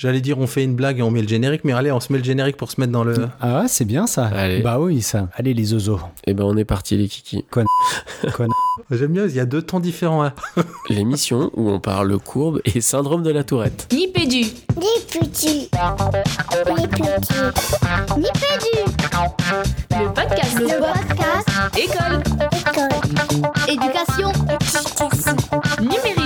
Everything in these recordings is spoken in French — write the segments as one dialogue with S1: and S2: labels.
S1: J'allais dire on fait une blague et on met le générique, mais allez, on se met le générique pour se mettre dans le.
S2: Ah ouais, c'est bien ça.
S3: Allez.
S2: Bah oui, ça. Allez les zozos.
S3: Et ben on est parti les kikis.
S2: Con.
S1: J'aime bien, il y a deux temps différents. hein.
S3: L'émission où on parle courbe et syndrome de la tourette.
S4: Nipédu,
S5: Ni petit. Ni petit.
S4: Nipédu, le podcast,
S5: Le podcast
S4: école,
S5: école.
S4: éducation,
S5: Éducation.
S4: Numérique.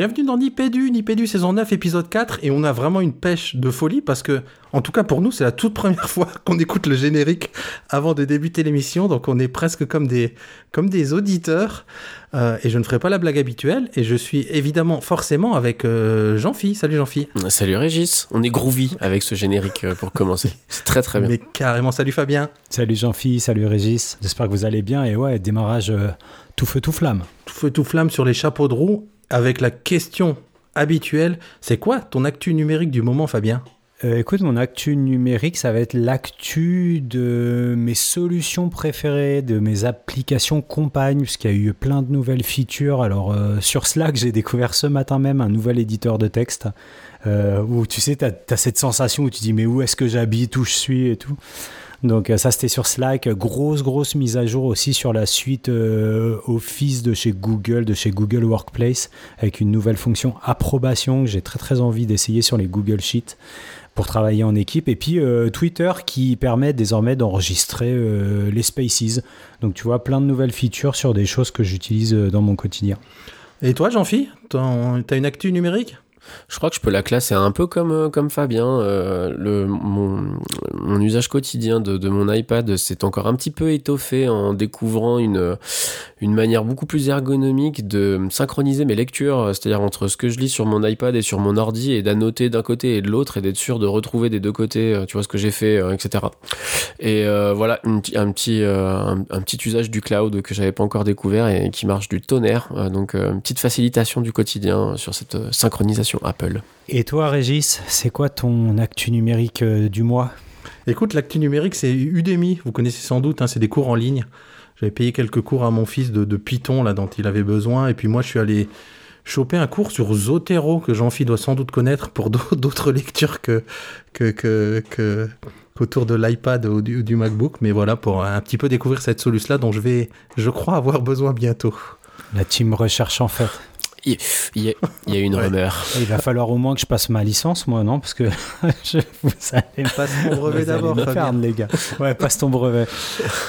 S1: Bienvenue dans Nipédu, Nipédu saison 9, épisode 4, et on a vraiment une pêche de folie parce que, en tout cas pour nous, c'est la toute première fois qu'on écoute le générique avant de débuter l'émission, donc on est presque comme des, comme des auditeurs, euh, et je ne ferai pas la blague habituelle, et je suis évidemment, forcément, avec euh, Jean-Phi. Salut Jean-Phi.
S3: Salut Régis, on est groovy avec ce générique euh, pour commencer. C'est très très bien.
S1: Mais carrément, salut Fabien.
S2: Salut Jean-Phi, salut Régis. J'espère que vous allez bien. Et ouais, démarrage euh, tout feu tout flamme.
S1: Tout feu tout flamme sur les chapeaux de roue, avec la question habituelle, c'est quoi ton actu numérique du moment Fabien?
S2: Euh, écoute, mon actu numérique, ça va être l'actu de mes solutions préférées, de mes applications compagnes, puisqu'il y a eu plein de nouvelles features. Alors, euh, sur Slack, j'ai découvert ce matin même un nouvel éditeur de texte, euh, où tu sais, tu as, cette sensation où tu dis, mais où est-ce que j'habite, où je suis et tout. Donc euh, ça c'était sur Slack, grosse grosse mise à jour aussi sur la suite euh, Office de chez Google, de chez Google Workplace, avec une nouvelle fonction approbation que j'ai très très envie d'essayer sur les Google Sheets pour travailler en équipe. Et puis euh, Twitter qui permet désormais d'enregistrer les spaces. Donc tu vois plein de nouvelles features sur des choses que j'utilise dans mon quotidien.
S1: Et toi Jean-Phi T'as une actu numérique?
S3: Je crois que je peux la classer un peu comme, euh, comme Fabien. euh, le, mon, usage quotidien de, de mon iPad s'est encore un petit peu étoffé en découvrant une, une manière beaucoup plus ergonomique de synchroniser mes lectures, c'est-à-dire entre ce que je lis sur mon iPad et sur mon ordi, et d'annoter d'un côté et de l'autre, et d'être sûr de retrouver des deux côtés, euh, tu vois ce que j'ai fait, euh, etc. Et euh, voilà, un, petit, euh, un, un petit usage du cloud que j'avais pas encore découvert et qui marche du tonnerre. Euh, donc, euh, une petite facilitation du quotidien sur cette euh, Apple.
S2: Et toi Régis, c'est quoi ton actu numérique euh, du mois?
S1: Écoute, l'actu numérique, c'est Udemy. Vous connaissez sans doute, hein, c'est des cours en ligne. J'avais payé quelques cours à mon fils de, de Python, là, dont il avait besoin. Et puis moi, je suis allé choper un cours sur Zotero, que Jean-Phi doit sans doute connaître pour d'au- d'autres lectures que, que, que, que- qu'autour de l'iPad ou du, ou du MacBook. Mais voilà, pour un petit peu découvrir cette solution-là dont je vais, je crois, avoir besoin bientôt.
S2: La team recherche en fait.
S3: Il y, a, il y a une
S1: Ouais.
S3: rumeur.
S2: Il va falloir au moins que je passe ma licence, moi, non? Parce que je, vous allez,
S1: Passe mon brevet d'abord,
S2: les gars. Ouais, passe ton brevet.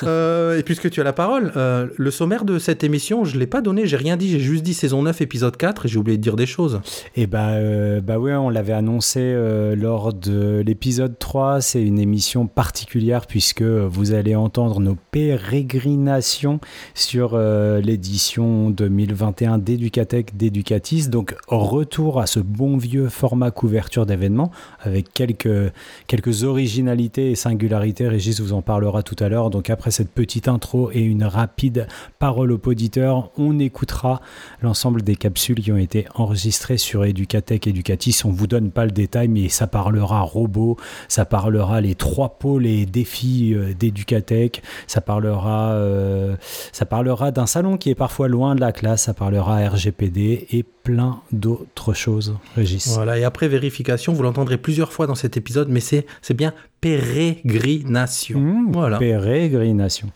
S1: Euh, et puisque tu as la parole, euh, le sommaire de cette émission, je l'ai pas donné, j'ai rien dit, j'ai juste dit saison 9, épisode 4, et j'ai oublié de dire des choses.
S2: Et bah, euh, bah ouais, on l'avait annoncé euh, lors de l'épisode 3. C'est une émission particulière puisque vous allez entendre nos pérégrinations sur euh, l'édition 2021 d'Educatec d'Educatis. Donc, retour à ce bon vieux format couverture d'événements avec quelques, originalités et singularités. Régis vous en parlera tout à l'heure. Donc, après cette petite intro et une rapide parole au poditeur, on écoutera l'ensemble des capsules qui ont été enregistrées sur Educatec Educatis. On vous donne pas le détail, mais ça parlera robots, ça parlera les trois pôles et défis euh, d'Educatec, ça parlera, euh, ça parlera d'un salon qui est parfois loin de la classe, ça parlera RGPD et plein d'autres choses, Régis.
S1: Voilà, et après vérification, vous l'entendrez plusieurs fois dans cet épisode, mais c'est c'est bien pérégrination.
S2: Mmh,
S1: Voilà.
S2: Pérégrination.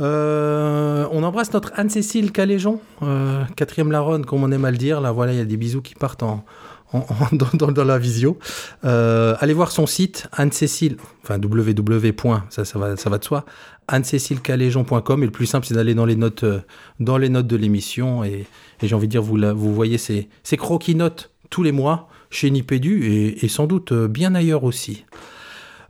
S1: Euh, on embrasse notre Anne-Cécile Caléjon, euh, quatrième Laronne, comme on aime à le dire. Là, voilà, il y a des bisous qui partent en, en- en- dans, dans- dans la visio. Euh, allez voir son site, Anne-Cécile, enfin www. Ça, ça, va, ça va de soi, anne-cécilecaléjon.com. Et le plus simple, c'est d'aller dans les notes, euh, dans les notes de l'émission. Et, j'ai envie de dire, vous, vous voyez ces, ces croquis notes tous les mois chez Nipédu et, et sans doute euh, bien ailleurs aussi.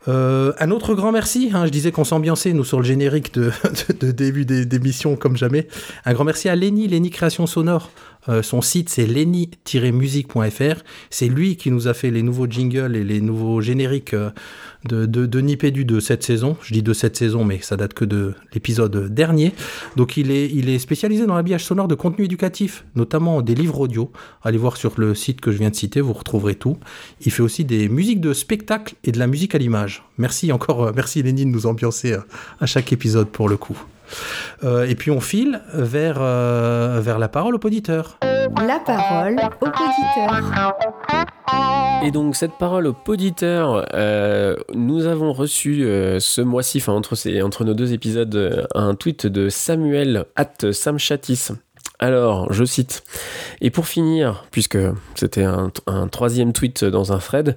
S1: Euh, un autre grand merci, hein, je disais qu'on s'ambiançait nous sur le générique de, début des- d'émission comme jamais. Un grand merci à Lenny, Lenny Création Sonore. Son site c'est lenny-musique.fr. C'est lui qui nous a fait les nouveaux jingles et les nouveaux génériques de, de, de Nipédu de cette saison. Je dis de cette saison, mais ça date que de l'épisode dernier. Donc il est, il est spécialisé dans l'habillage sonore de contenu éducatif, notamment des livres audio. Allez voir sur le site que je viens de citer, vous retrouverez tout. Il fait aussi des musiques de spectacle et de la musique à l'image. Merci encore, euh, merci Lénine de nous ambiancer euh, à chaque épisode pour le coup. Euh, et puis on file vers, euh, vers la parole au poditeur.
S6: La parole au poditeur.
S3: Et donc cette parole au poditeur, euh, nous avons reçu euh, ce mois-ci, enfin entre, ces- entre nos deux épisodes, un tweet de Samuel at Samchatis. Alors, je cite. Et pour finir, puisque c'était un, troisième tweet dans un thread,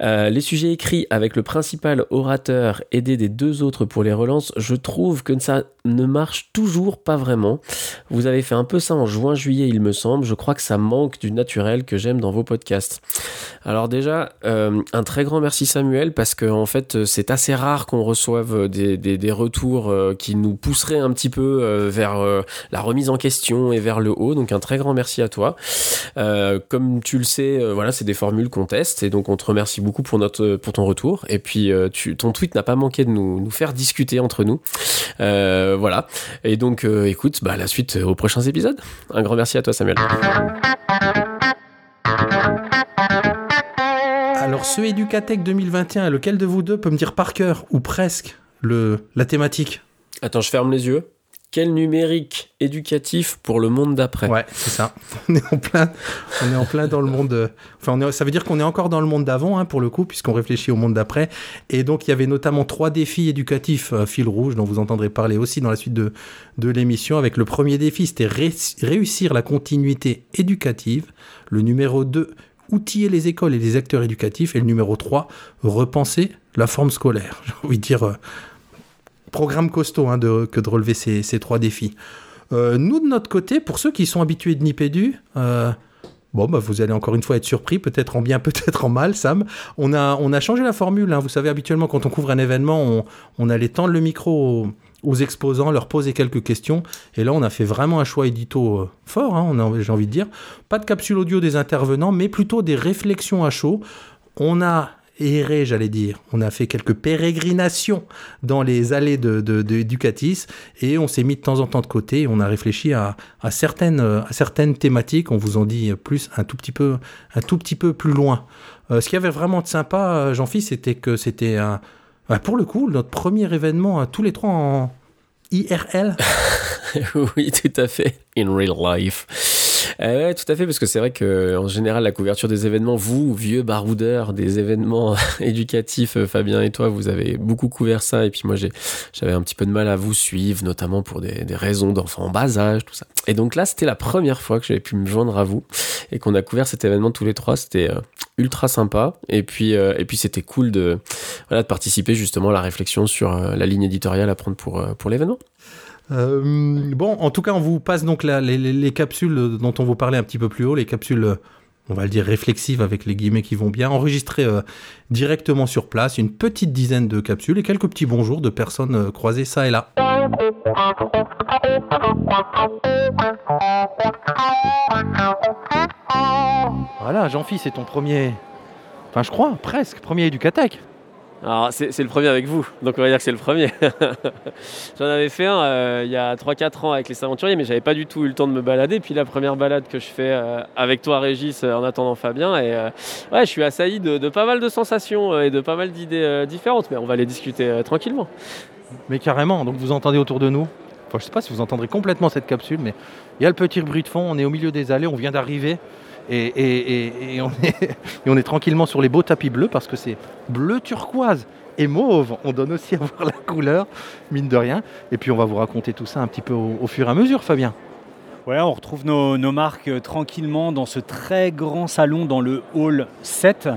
S3: euh, les sujets écrits avec le principal orateur aidé des deux autres pour les relances, je trouve que ça ne marche toujours pas vraiment. Vous avez fait un peu ça en juin-juillet, il me semble. Je crois que ça manque du naturel que j'aime dans vos podcasts. Alors déjà, euh, un très grand merci Samuel, parce que en fait, c'est assez rare qu'on reçoive des, retours euh, qui nous pousseraient un petit peu euh, vers la remise en question et vers le haut. Donc un très grand merci à toi. Euh, comme tu le sais, euh, voilà, c'est des formules qu'on teste, et donc on te remercie beaucoup pour notre pour ton retour. Et puis euh, tu, ton tweet n'a pas manqué de nous, nous faire discuter entre nous. Voilà. Et donc, écoute, bah, la suite aux prochains épisodes. Un grand merci à toi, Samuel.
S1: Alors ce Educatech 2021, lequel de vous deux peut me dire par cœur, ou presque, le, la thématique?
S3: Attends, je ferme les yeux. Quel numérique éducatif pour le monde d'après?
S1: Ouais, c'est ça. On est en plein, on est en plein dans le monde. euh, Enfin, ça veut dire qu'on est encore dans le monde d'avant, hein, pour le coup, puisqu'on réfléchit au monde d'après. Et donc, il y avait notamment trois défis éducatifs euh, fil rouge, dont vous entendrez parler aussi dans la suite de, de l'émission. Avec le premier défi, c'était ré- réussir la continuité éducative. Le numéro 2, outiller les écoles et les acteurs éducatifs. Et le numéro 3, repenser la forme scolaire. J'ai envie de dire. euh, Programme costaud hein, de, que de relever ces, ces trois défis. Euh, nous, de notre côté, pour ceux qui sont habitués de Nipédu, euh, bon, bah, vous allez encore une fois être surpris, peut-être en bien, peut-être en mal, Sam. On a, on a changé la formule. hein. Vous savez, habituellement, quand on couvre un événement, on, on allait tendre le micro aux, exposants, leur poser quelques questions. Et là, on a fait vraiment un choix édito euh, fort, hein, j'ai envie de dire. Pas de capsule audio des intervenants, mais plutôt des réflexions à chaud. On a erré, j'allais dire. On a fait quelques pérégrinations dans les allées de, de, Educatis et on s'est mis de temps en temps de côté on a réfléchi à, certaines, euh, à certaines thématiques. On vous en dit plus un tout petit peu, un tout petit peu plus loin. Euh, ce qui avait vraiment de sympa, euh, Jean-Philippe, c'était que c'était bah, pour le coup, notre premier événement, tous les trois en IRL.
S3: oui, tout à fait. In real life. Euh, tout à fait, parce que c'est vrai que en général, la couverture des événements, vous, vieux baroudeurs des événements éducatifs, euh, Fabien et toi, vous avez beaucoup couvert ça, et puis moi, j'avais un petit peu de mal à vous suivre, notamment pour des, raisons d'enfants en bas âge, tout ça. Et donc là, c'était la première fois que j'avais pu me joindre à vous, et qu'on a couvert cet événement tous les trois. C'était euh, ultra sympa, et puis, euh, et puis c'était cool de, de participer justement à la réflexion sur la ligne éditoriale à prendre pour, pour l'événement.
S1: Euh, bon, en tout cas, on vous passe donc les, les- les capsules dont on vous parlait un petit peu plus haut, les capsules, on va le dire réflexives avec les guillemets qui vont bien, enregistrées euh, directement sur place, une petite dizaine de capsules et quelques petits bonjours de personnes euh, croisées ça et là. Voilà, Jean-Philippe, c'est ton premier. Enfin, je crois, presque, premier Educatech.
S3: Alors, c'est le premier avec vous, donc on va dire que c'est le premier. J'en avais fait un euh, il y a 3-4 ans avec les aventuriers, mais j'avais pas du tout eu le temps de me balader. Puis la première balade que je fais euh, avec toi, Régis, euh, en attendant Fabien, et ouais, je suis assailli de, pas mal de sensations et de pas mal d'idées différentes, mais on va les discuter tranquillement.
S1: Mais carrément, donc vous entendez autour de nous. Enfin, je sais pas si vous entendrez complètement cette capsule, mais il y a le petit bruit de fond, on est au milieu des allées, on vient d'arriver. Et, on est, tranquillement sur les beaux tapis bleus parce que c'est bleu turquoise et mauve. On donne aussi à voir la couleur, mine de rien. Et puis on va vous raconter tout ça un petit peu au, fur et à mesure, Fabien.
S2: Ouais, on retrouve nos, nos marques euh, tranquillement dans ce très grand salon dans le hall 7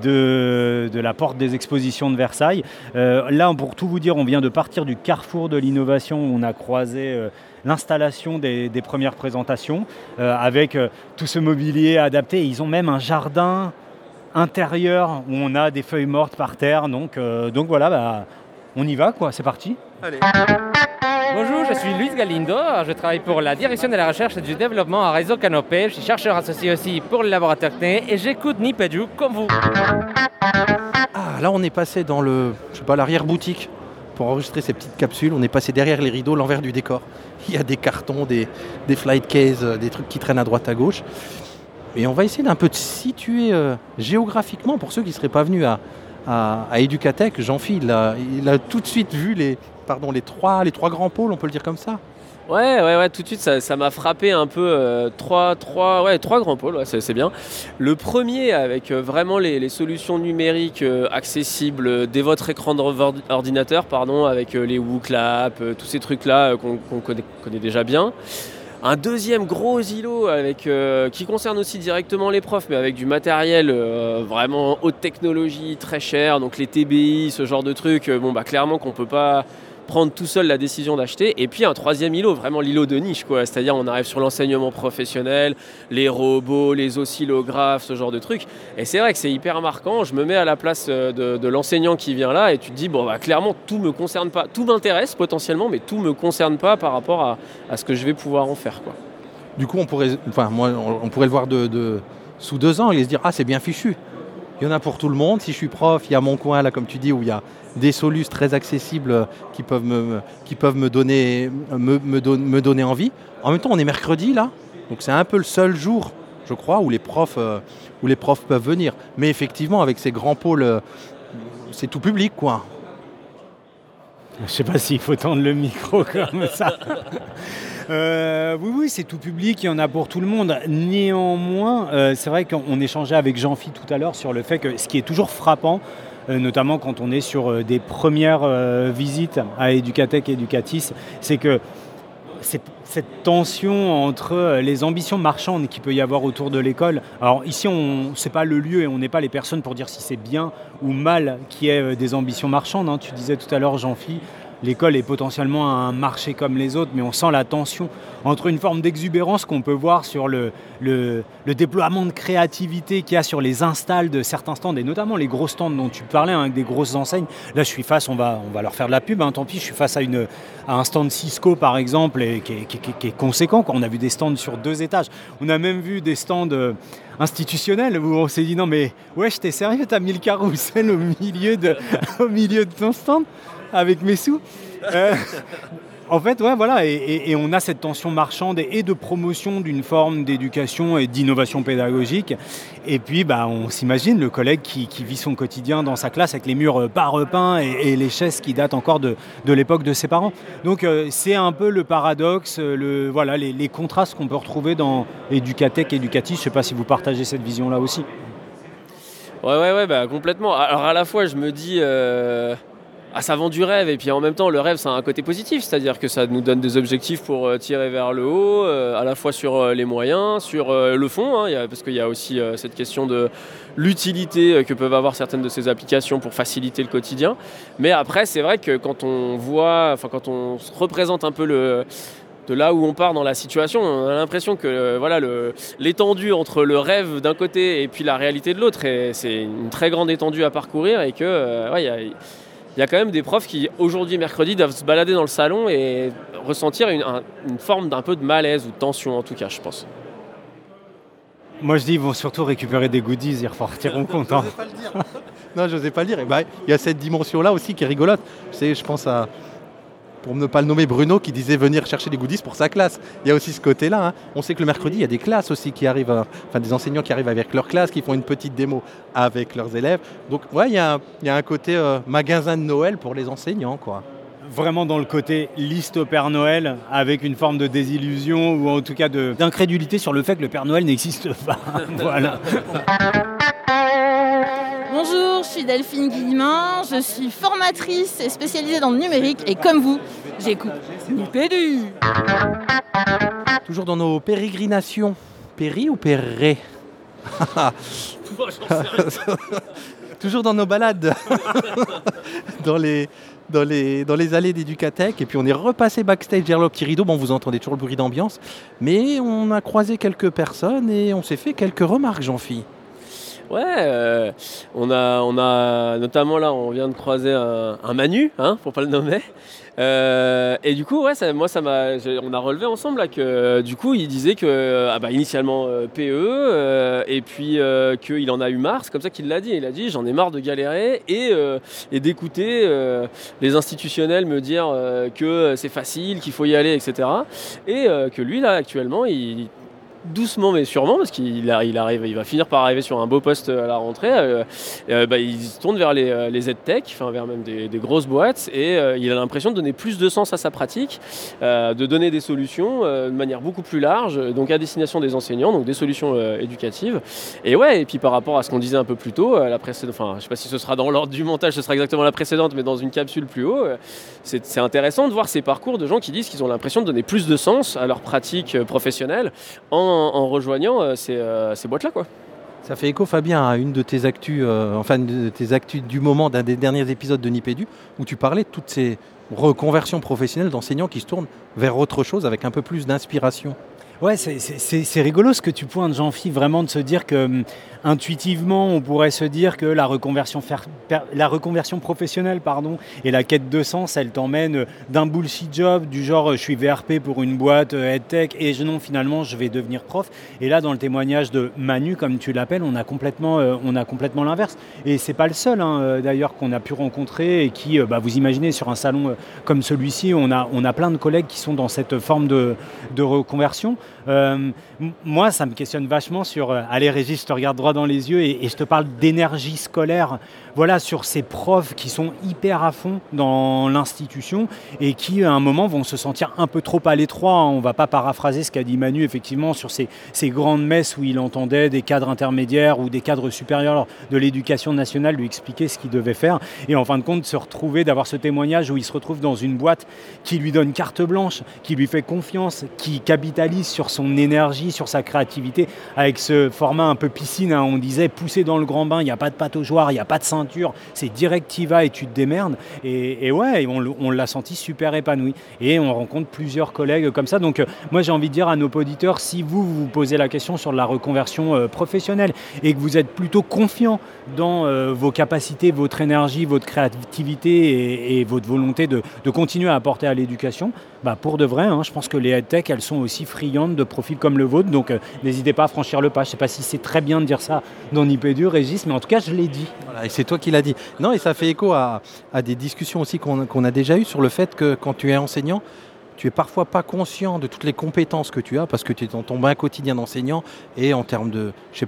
S2: de, de la porte des expositions de Versailles. Euh, là, pour tout vous dire, on vient de partir du carrefour de l'innovation où on a croisé euh, l'installation des, des premières présentations euh, avec euh, tout ce mobilier adapté. Ils ont même un jardin intérieur où on a des feuilles mortes par terre. Donc, euh, donc voilà, bah, on y va, quoi. C'est parti.
S7: Bonjour, je suis Luis Galindo. Je travaille pour la direction de la recherche et du développement à Réseau Canopé. Je suis chercheur associé aussi pour le laboratoire CNE et j'écoute Nipédu comme vous.
S1: Ah, là on est passé dans le, je sais pas, l'arrière-boutique pour enregistrer ces petites capsules. On est passé derrière les rideaux, l'envers du décor. Il y a des cartons, des, flight cases, euh, des trucs qui traînent à droite à gauche. Et on va essayer d'un peu de situer euh, géographiquement pour ceux qui ne seraient pas venus à, à, Educatech, Jean-Philippe, il a, il a tout de suite vu les trois grands pôles, on peut le dire comme ça.
S3: Ouais, ouais, ouais, tout de suite, ça ça m'a frappé un peu. euh, trois, trois, ouais, trois grands pôles, c'est bien. Le premier, avec euh, vraiment les, solutions numériques euh, accessibles dès votre écran d'ordinateur, pardon, avec les WooClap, tous ces trucs-là qu'on connaît, déjà bien. Un deuxième gros îlot avec, qui concerne aussi directement les profs, mais avec du matériel vraiment haute technologie, très cher, donc les TBI, ce genre de trucs, bon bah clairement qu'on peut pas prendre tout seul la décision d'acheter. Et puis un troisième îlot, vraiment l'îlot de niche, quoi. C'est-à-dire on arrive sur l'enseignement professionnel, les robots, les oscillographes, ce genre de trucs. Et c'est vrai que c'est hyper marquant. Je me mets à la place euh, de, l'enseignant qui vient là et tu te dis, bon, bah, clairement, tout me concerne pas. Tout m'intéresse potentiellement, mais tout me concerne pas par rapport à, ce que je vais pouvoir en faire, quoi.
S1: Du coup, on pourrait, enfin, moi, on, pourrait le voir de- sous deux ans et se dire Ah, c'est bien fichu. Il y en a pour tout le monde. Si je suis prof, il y a mon coin, là, comme tu dis, où il y a des solus très accessibles euh, qui peuvent me, qui peuvent me, donner, me, me don- me donner envie. En même temps, on est mercredi, là. Donc, c'est un peu le seul jour, je crois, où les profs, euh, où les profs peuvent venir. Mais effectivement, avec ces grands pôles, euh, c'est tout public, quoi.
S2: Je sais pas s'il faut tendre le micro comme ça. Euh, oui, oui, c'est tout public, il y en a pour tout le monde. Néanmoins, euh, c'est vrai qu'on on échangeait avec Jean-Phi tout à l'heure sur le fait que ce qui est toujours frappant, euh, notamment quand on est sur des premières visites à Educatech et Educatis, c'est que cette tension entre les ambitions marchandes qu'il peut y avoir autour de l'école. Alors ici, on c'est pas le lieu et on n'est pas les personnes pour dire si c'est bien ou mal qu'il y ait des ambitions marchandes. hein. Tu disais tout à l'heure, Jean-Phi, l'école est potentiellement un marché comme les autres, mais on sent la tension entre une forme d'exubérance qu'on peut voir sur le, déploiement de créativité qu'il y a sur les installs de certains stands, et notamment les gros stands dont tu parlais, hein, avec des grosses enseignes. Là, je suis face, on va, on va leur faire de la pub, hein, tant pis, je suis face à, une, à un stand Cisco, par exemple, qui, est, conséquent. On a vu des stands sur deux étages. On a même vu des stands euh, institutionnels où on s'est dit, non mais, ouais, t'es sérieux, t'as mis le carrousel au milieu de, au milieu de ton stand? Avec mes sous Euh, en fait, ouais, voilà, et, on a cette tension marchande et, de promotion d'une forme d'éducation et d'innovation pédagogique. Et puis, bah, on s'imagine le collègue qui, vit son quotidien dans sa classe avec les murs euh, pas repeints et, les chaises qui datent encore de, l'époque de ses parents. Donc, euh, c'est un peu le paradoxe, le, voilà, les, contrastes qu'on peut retrouver dans Educatech, Educatis. Je ne sais pas si vous partagez cette vision-là aussi.
S3: Ouais, ouais, ouais, bah, complètement. Alors à la fois, je me dis, ah, ça vend du rêve, et puis en même temps, le rêve, ça a un côté positif, c'est-à-dire que ça nous donne des objectifs pour euh, tirer vers le haut, euh, à la fois sur euh, les moyens, sur le fond, hein, parce qu'il y a aussi cette question de l'utilité que peuvent avoir certaines de ces applications pour faciliter le quotidien. Mais après, c'est vrai que quand on voit, enfin, quand on se représente un peu le de là où on part dans la situation, on a l'impression que voilà l'étendue entre le rêve d'un côté et puis la réalité de l'autre, c'est une très grande étendue à parcourir et que il y, a quand même des profs qui aujourd'hui mercredi doivent se balader dans le salon et ressentir une, un- une forme d'un peu de malaise ou de tension en tout cas, je pense.
S2: Moi, je dis, ils vont surtout récupérer des goodies, ils repartiront contents.
S1: pas le dire. non, je n'osais pas le dire. Et bah, il y a cette dimension-là aussi qui est rigolote. Je pense à, pour ne pas le nommer, Bruno qui disait venir chercher des goodies pour sa classe. Il y a aussi ce côté-là. hein. On sait que le mercredi, il y a des classes aussi qui arrivent, à- enfin des enseignants qui arrivent avec leur classe, qui font une petite démo avec leurs élèves. Donc, ouais, il y a, un- il y a un côté euh, magasin de Noël pour les enseignants, quoi.
S2: Vraiment dans le côté liste au Père Noël, avec une forme de désillusion ou en tout cas d'incrédulité sur le fait que le Père Noël n'existe pas. voilà.
S8: Je suis Delphine Guillemin, je suis formatrice et spécialisée dans le numérique et comme vous, j'écoute Nipédu.
S1: Toujours dans nos pérégrinations. Péri ou péré? Toujours dans nos balades, dans, les, dans, les, dans. Et puis on est repassé backstage derrière le petit rideau. Bon, vous entendez toujours le bruit d'ambiance. Mais on a croisé quelques personnes et on s'est fait quelques remarques, Jean-Phi.
S3: Ouais, euh, on, a, on a notamment là, on vient de croiser un, Manu, hein, pour pas le nommer. Euh, et du coup, ouais, ça- moi, ça m'a, on a relevé ensemble là que du coup, il disait que ah bah, initialement euh, PE, et puis qu'il en a eu marre. C'est comme ça qu'il l'a dit. Il a dit, j'en ai marre de galérer et, d'écouter les institutionnels me dire que c'est facile, qu'il faut y aller, etc. Et que lui là, actuellement, il doucement mais sûrement, parce qu'il arrive, il va finir par arriver sur un beau poste à la rentrée, euh, euh, bah, il se tourne vers les, euh, les enfin vers même des, grosses boîtes, et il a l'impression de donner plus de sens à sa pratique, de donner des solutions de manière beaucoup plus large, donc à destination des enseignants, donc des solutions éducatives. Et ouais, et puis par rapport à ce qu'on disait un peu plus tôt, la précédente, enfin je sais pas si ce sera dans l'ordre du montage, ce sera exactement la précédente, mais dans une capsule plus haut, c'est intéressant de voir ces parcours de gens qui disent qu'ils ont l'impression de donner plus de sens à leur pratique professionnelle en, en rejoignant euh, ces, euh, ces boîtes-là. quoi.
S1: Ça fait écho, Fabien, à une de tes actus, euh, enfin de tes actus du moment d'un des derniers épisodes de Nipédu, où tu parlais de toutes ces reconversions professionnelles d'enseignants qui se tournent vers autre chose avec un peu plus d'inspiration.
S2: Ouais, c'est- rigolo ce que tu pointes, Jean-Philippe, vraiment de se dire que hum, intuitivement, on pourrait se dire que la reconversion, la reconversion professionnelle pardon, et la quête de sens, elle t'emmène euh, d'un bullshit job du genre euh, je suis VRP pour une boîte euh, EdTech et je, non, finalement je vais devenir prof. Et là, dans le témoignage de Manu, comme tu l'appelles, on a complètement, on a complètement l'inverse. Et c'est pas le seul hein, d'ailleurs qu'on a pu rencontrer et qui, bah, vous imaginez, sur un salon comme celui-ci, on a, on a plein de collègues qui sont dans cette forme de, de reconversion. Euh, m- moi, ça me questionne vachement sur. euh, allez, Régis, je te regarde droit dans les yeux et, je te parle d'énergie scolaire. Voilà, sur ces profs qui sont hyper à fond dans l'institution et qui, à un moment, vont se sentir un peu trop à l'étroit. On va pas paraphraser ce qu'a dit Manu, effectivement, sur ces, ces grandes messes où il entendait des cadres intermédiaires ou des cadres supérieurs de l'éducation nationale lui expliquer ce qu'il devait faire. Et en fin de compte, se retrouver, d'avoir ce témoignage où il se retrouve dans une boîte qui lui donne carte blanche, qui lui fait confiance, qui capitalise sur son énergie, sur sa créativité, avec ce format un peu piscine, hein, on disait pousser dans le grand bain, il n'y a pas de pataugeoire, il n'y a pas de ceinture, c'est direct tu y vas et tu te démerdes. Et, ouais, on, l'a senti super épanoui. Et on rencontre plusieurs collègues comme ça. Donc euh, moi j'ai envie de dire à nos auditeurs, si vous vous posez la question sur la reconversion euh, professionnelle et que vous êtes plutôt confiant dans euh, vos capacités, votre énergie, votre créativité et, votre volonté de, continuer à apporter à l'éducation, bah, pour de vrai, hein, je pense que les EdTech, elles sont aussi friandes de profils comme le vôtre. Donc euh, n'hésitez pas à franchir le pas. Je ne sais pas si c'est très bien de dire ça dans Nipédu, Régis, mais en tout cas je l'ai dit.
S1: Et c'est toi qui l'as dit. Non, et ça fait écho à, des discussions aussi qu'on a déjà eues sur le fait que quand tu es enseignant, tu es parfois pas conscient de toutes les compétences que tu as parce que tu es dans ton bain quotidien d'enseignant et en termes de, je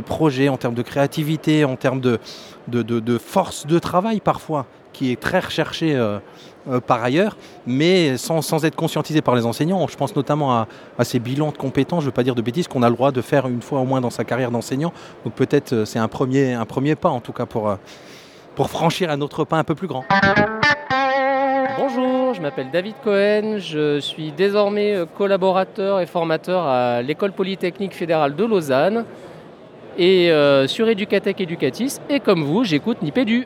S1: projet, en termes de créativité, en termes de, force de travail parfois, qui est très recherché euh, euh, par ailleurs, mais sans, sans être conscientisé par les enseignants. Je pense notamment à, à ces bilans de compétences, je ne veux pas dire de bêtises, qu'on a le droit de faire une fois au moins dans sa carrière d'enseignant. Donc peut-être euh, c'est un premier, un premier pas en tout cas pour, euh, pour franchir un autre pas un peu plus grand.
S7: Bonjour, je m'appelle David Cohen, je suis désormais collaborateur et formateur à l'École Polytechnique Fédérale de Lausanne et euh, sur Educatech Educatis et comme vous, j'écoute Nipédu.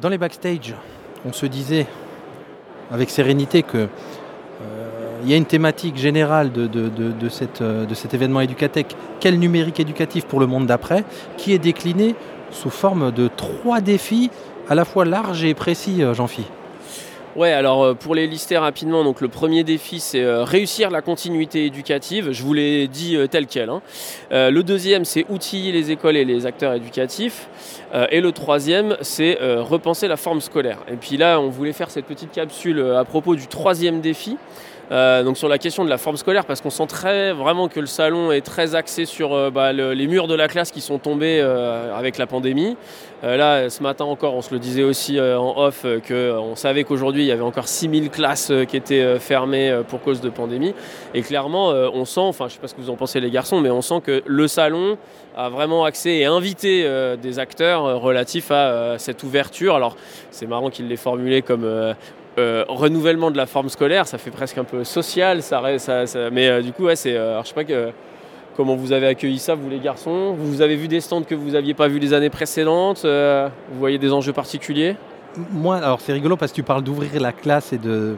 S1: Dans les backstage, on se disait avec sérénité que euh, il y a une thématique générale de, euh, cet événement Educatech, quel numérique éducatif pour le monde d'après, qui est décliné sous forme de trois défis à la fois larges et précis, euh, Jean-Phi.
S3: Ouais, alors pour les lister rapidement, donc le premier défi c'est réussir la continuité éducative, je vous l'ai dit tel quel. hein. Le deuxième c'est outiller les écoles et les acteurs éducatifs. Euh, et le troisième c'est euh, repenser la forme scolaire. Et puis là on voulait faire cette petite capsule euh, à propos du troisième défi. Donc sur la question de la forme scolaire, parce qu'on sent très vraiment que le salon est très axé sur bah, le- les murs de la classe qui sont tombés avec la pandémie. Là, ce matin encore, on se le disait aussi en off, qu'on savait qu'aujourd'hui, il y avait encore 6000 classes qui étaient fermées pour cause de pandémie. Et clairement, on sent, enfin, je ne sais pas ce que vous en pensez les garçons, mais on sent que le salon a vraiment accès et invité euh, des acteurs euh, relatifs à euh, cette ouverture. Alors, c'est marrant qu'il l'ait formulé comme... renouvellement de la forme scolaire, ça fait presque un peu social, ça, mais du coup, ouais, c'est, je sais pas que, comment vous avez accueilli ça, vous les garçons? Vous avez vu des stands que vous n'aviez pas vus les années précédentes. vous voyez des enjeux particuliers?
S1: Moi, alors c'est rigolo parce que tu parles d'ouvrir la classe et de.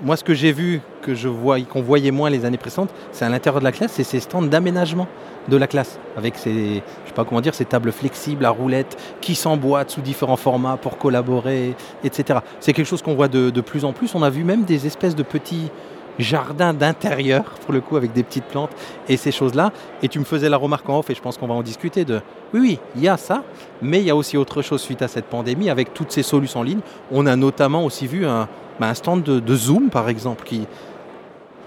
S1: Moi, ce que j'ai vu, que je vois, qu'on voyait moins les années précédentes, c'est à l'intérieur de la classe, c'est ces stands d'aménagement de la classe, avec ces, je sais pas dire, ces tables flexibles à roulettes qui s'emboîtent sous différents formats pour collaborer, etc. C'est quelque chose qu'on voit de plus en plus. On a vu même des espèces de petits jardins d'intérieur, pour le coup, avec des petites plantes et ces choses-là. Et tu me faisais la remarque en off, et je pense qu'on va en discuter, de oui, oui, il y a ça, mais il y a aussi autre chose suite à cette pandémie, avec toutes ces solutions en ligne. On a notamment aussi vu un, bah, stand de, Zoom, par exemple, qui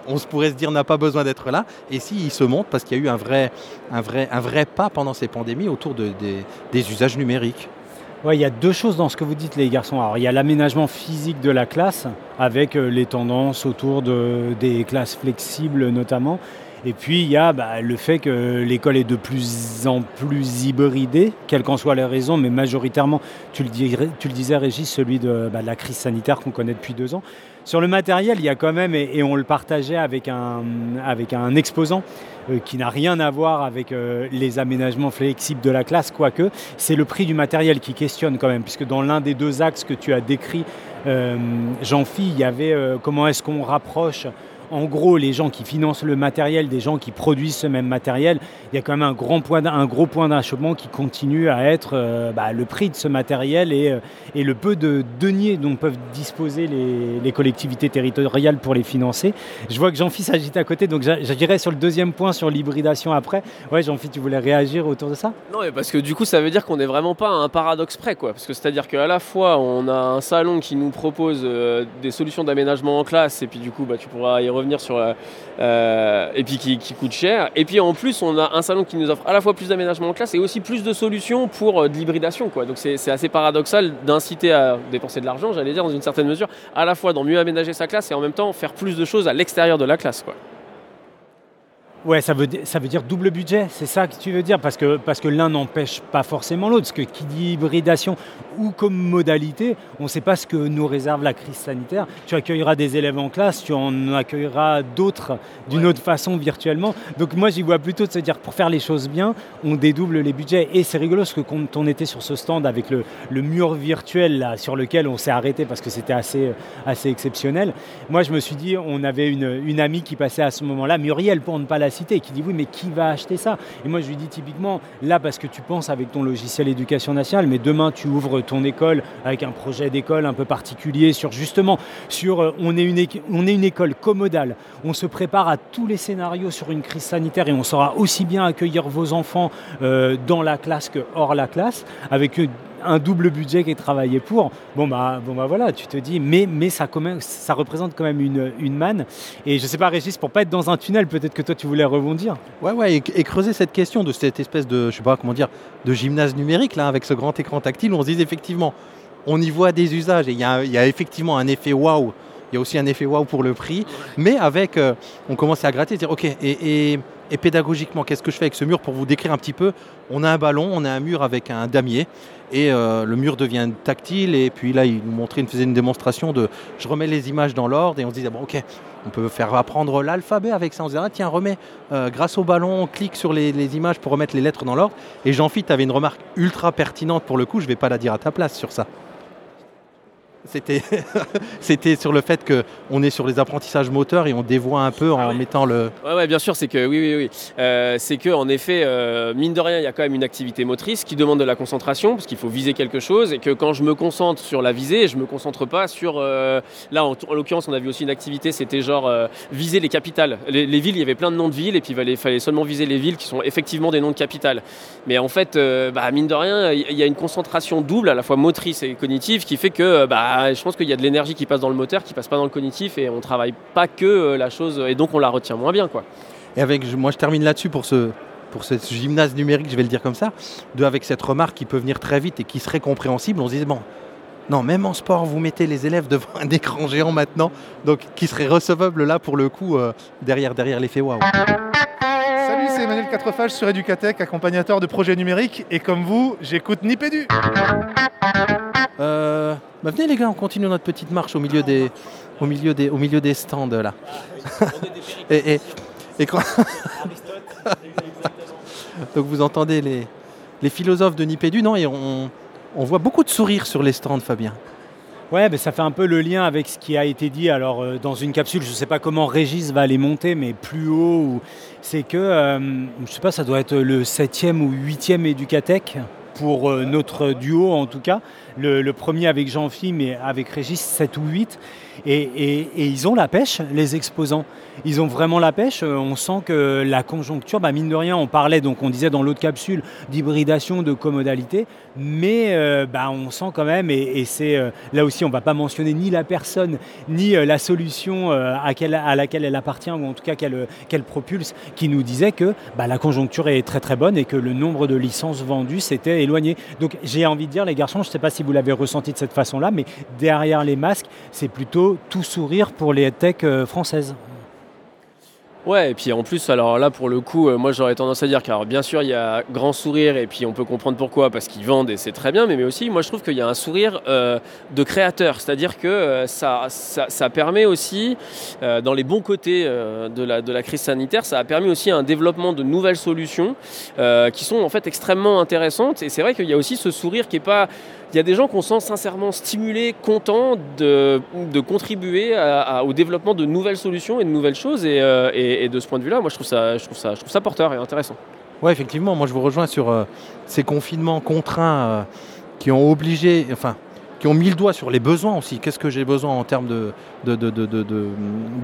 S1: on se pourrait se dire n'a pas besoin d'être là. Et si, il se montre parce qu'il y a eu un vrai, pas pendant ces pandémies autour de- des- des usages numériques.
S2: Ouais, il y a deux choses dans ce que vous dites, les garçons. Alors, il y a l'aménagement physique de la classe, avec euh, les tendances autour de, des classes flexibles notamment. Et puis, il y a bah, le fait que l'école est de plus en plus hybridée, quelles qu'en soient les raisons, mais majoritairement, tu le, disais, Régis, celui bah, de la crise sanitaire qu'on connaît depuis deux ans. Sur le matériel, il y a quand même, et, on le partageait avec un, avec un exposant, euh, qui n'a rien à voir avec euh, les aménagements flexibles de la classe, quoique c'est le prix du matériel qui questionne quand même, puisque dans l'un des deux axes que tu as décrit, euh, Jean-Phi, il y avait euh, comment est-ce qu'on rapproche en gros les gens qui financent le matériel des gens qui produisent ce même matériel. Il y a quand même un, gros point d'achoppement qui continue à être euh, bah, le prix de ce matériel et, euh, et le peu de deniers dont peuvent disposer les, collectivités territoriales pour les financer. Je vois que Jean-Phi s'agite à côté, donc j'agirai sur le deuxième point sur l'hybridation après. Ouais, Jean-Phi, tu voulais réagir autour de ça?
S3: Non, parce que du coup, ça veut dire qu'on n'est vraiment pas à un paradoxe près. Parce que c'est-à-dire qu'à la fois, on a un salon qui nous propose euh, des solutions d'aménagement en classe, et puis du coup, bah, tu pourras y revenir sur. euh, euh, et puis qui, coûte cher. Et puis en plus, on a un salon qui nous offre à la fois plus d'aménagement en classe et aussi plus de solutions pour euh, de l'hybridation. Donc c'est c'est assez paradoxal d'inciter à dépenser de l'argent, j'allais dire, dans une certaine mesure, à la fois dans mieux aménager sa classe et en même temps faire plus de choses à l'extérieur de la classe, quoi.
S2: Ouais, ça veut, ça veut dire double budget, c'est ça que tu veux dire, parce que, parce que l'un n'empêche pas forcément l'autre. Parce que qui dit hybridation ou comme modalité, on ne sait pas ce que nous réserve la crise sanitaire. Tu accueilleras des élèves en classe, tu en accueilleras d'autres d'une autre façon virtuellement. Donc moi, j'y vois plutôt de se dire, pour faire les choses bien, on dédouble les budgets. Et c'est rigolo, parce que quand on était sur ce stand avec le, le mur virtuel là, sur lequel on s'est arrêté parce que c'était assez, assez exceptionnel, moi, je me suis dit, on avait une, une amie qui passait à ce moment-là, Muriel, pour ne pas la citer, qui dit oui, mais qui va acheter ça? Et moi, je lui dis typiquement, là, parce que tu penses avec ton logiciel éducation nationale, mais demain, tu ouvres ton école avec un projet d'école un peu particulier sur justement, sur euh, on, est une, on est une école commodale, on se prépare à tous les scénarios sur une crise sanitaire et on saura aussi bien accueillir vos enfants euh, dans la classe que hors la classe, avec euh, un double budget qui est travaillé pour. Bon bah, bon bah voilà, tu te dis, mais, mais ça, représente quand même une, une manne. Et je sais pas, Régis, pour pas être dans un tunnel, peut-être que toi tu voulais rebondir.
S1: Ouais, ouais, et, creuser cette question de cette espèce de, je sais pas comment dire, de gymnase numérique, là, avec ce grand écran tactile, on se dit effectivement, on y voit des usages, et il y a, effectivement un effet waouh, y a aussi un effet waouh pour le prix, mais avec, euh, on commence à gratter, dire, ok, et, pédagogiquement, qu'est-ce que je fais avec ce mur pour vous décrire un petit peu? On a un ballon, on a un mur avec un damier, et euh, le mur devient tactile, et puis là, il nous montrait, il faisait une démonstration de, je remets les images dans l'ordre, et on se disait, bon, ok, on peut faire apprendre l'alphabet avec ça. On se disait, ah, tiens, remets, euh, grâce au ballon, on clique sur les, les images pour remettre les lettres dans l'ordre. Et Jean-Phil, tu avais une remarque ultra pertinente pour le coup, je ne vais pas la dire à ta place sur ça. C'était, c'était sur le fait qu'on est sur les apprentissages moteurs et on dévoie un peu en mettant le.
S3: Ouais, ouais, bien sûr, c'est que oui, oui, oui. Euh, c'est que en effet, euh, mine de rien, il y a quand même une activité motrice qui demande de la concentration parce qu'il faut viser quelque chose et que quand je me concentre sur la visée, je me concentre pas sur. euh, là, en, en l'occurrence, on a vu aussi une activité, c'était genre viser les capitales. Les, les villes, il y avait plein de noms de villes et puis il fallait, fallait seulement viser les villes qui sont effectivement des noms de capitales. Mais en fait, bah, mine de rien, il y a une concentration double, à la fois motrice et cognitive, qui fait que bah, je pense qu'il y a de l'énergie qui passe dans le moteur, qui passe pas dans le cognitif et on travaille pas que euh, la chose et donc on la retient moins bien, quoi.
S1: Et avec, je- moi, je termine là-dessus pour ce, pour ce gymnase numérique, je vais le dire comme ça, de, avec cette remarque qui peut venir très vite et qui serait compréhensible. On se disait, bon, non, même en sport, vous mettez les élèves devant un écran géant maintenant, donc qui serait recevable là pour le coup, euh, derrière, derrière l'effet waouh.
S9: Salut, c'est Emmanuel Quatrefage sur Educatech, accompagnateur de projets numériques. Et comme vous, j'écoute Nipédu.
S1: Euh, bah venez les gars, on continue notre petite marche au milieu des, au milieu des, au milieu des stands là. et, et, et quand- Donc vous entendez les, les philosophes de Nipédu, non? Et on, on voit beaucoup de sourires sur les stands, Fabien.
S2: Ouais, ben ça fait un peu le lien avec ce qui a été dit. Alors, euh, dans une capsule, je ne sais pas comment Régis va les monter, mais plus haut, ou- c'est que, euh, je sais pas, ça doit être le septième ou huitième Educatech pour euh, notre duo en tout cas. Le, premier avec Jean-Phi, mais avec Régis, 7 ou 8. Et, ils ont la pêche, les exposants. Ils ont vraiment la pêche. Euh, On sent que la conjoncture, bah, mine de rien, on parlait, donc on disait dans l'autre capsule, d'hybridation, de comodalité, mais euh, bah, on sent quand même, et, c'est euh, là aussi, on ne va pas mentionner ni la personne, ni la solution à, quelle- à laquelle elle appartient, ou en tout cas qu'elle qu'elle propulse, qui nous disait que bah, la conjoncture est très très bonne et que le nombre de licences vendues s'était éloigné. Donc j'ai envie de dire, les garçons, je ne sais pas si vous l'avez ressenti de cette façon-là, mais derrière les masques, c'est plutôt tout sourire pour les tech euh, françaises.
S3: Ouais, et puis en plus, alors là, pour le coup, euh, moi j'aurais tendance à dire car bien sûr, il y a grand sourire, et puis on peut comprendre pourquoi, parce qu'ils vendent et c'est très bien, mais, mais aussi, moi je trouve qu'il y a un sourire euh, de créateur, c'est-à-dire que ça, ça, ça permet aussi, dans les bons côtés de, la, de la crise sanitaire, ça a permis aussi un développement de nouvelles solutions qui sont en fait extrêmement intéressantes, et c'est vrai qu'il y a aussi ce sourire qui est pas. Il y a des gens qu'on sent sincèrement stimulés, contents de, contribuer au développement de nouvelles solutions et de nouvelles choses. Et, euh, de ce point de vue-là, moi, je trouve, ça, porteur et intéressant.
S1: Ouais, effectivement, moi je vous rejoins sur euh, ces confinements contraints euh, qui ont obligé, enfin, qui ont mis le doigt sur les besoins aussi. Qu'est-ce que j'ai besoin en termes de,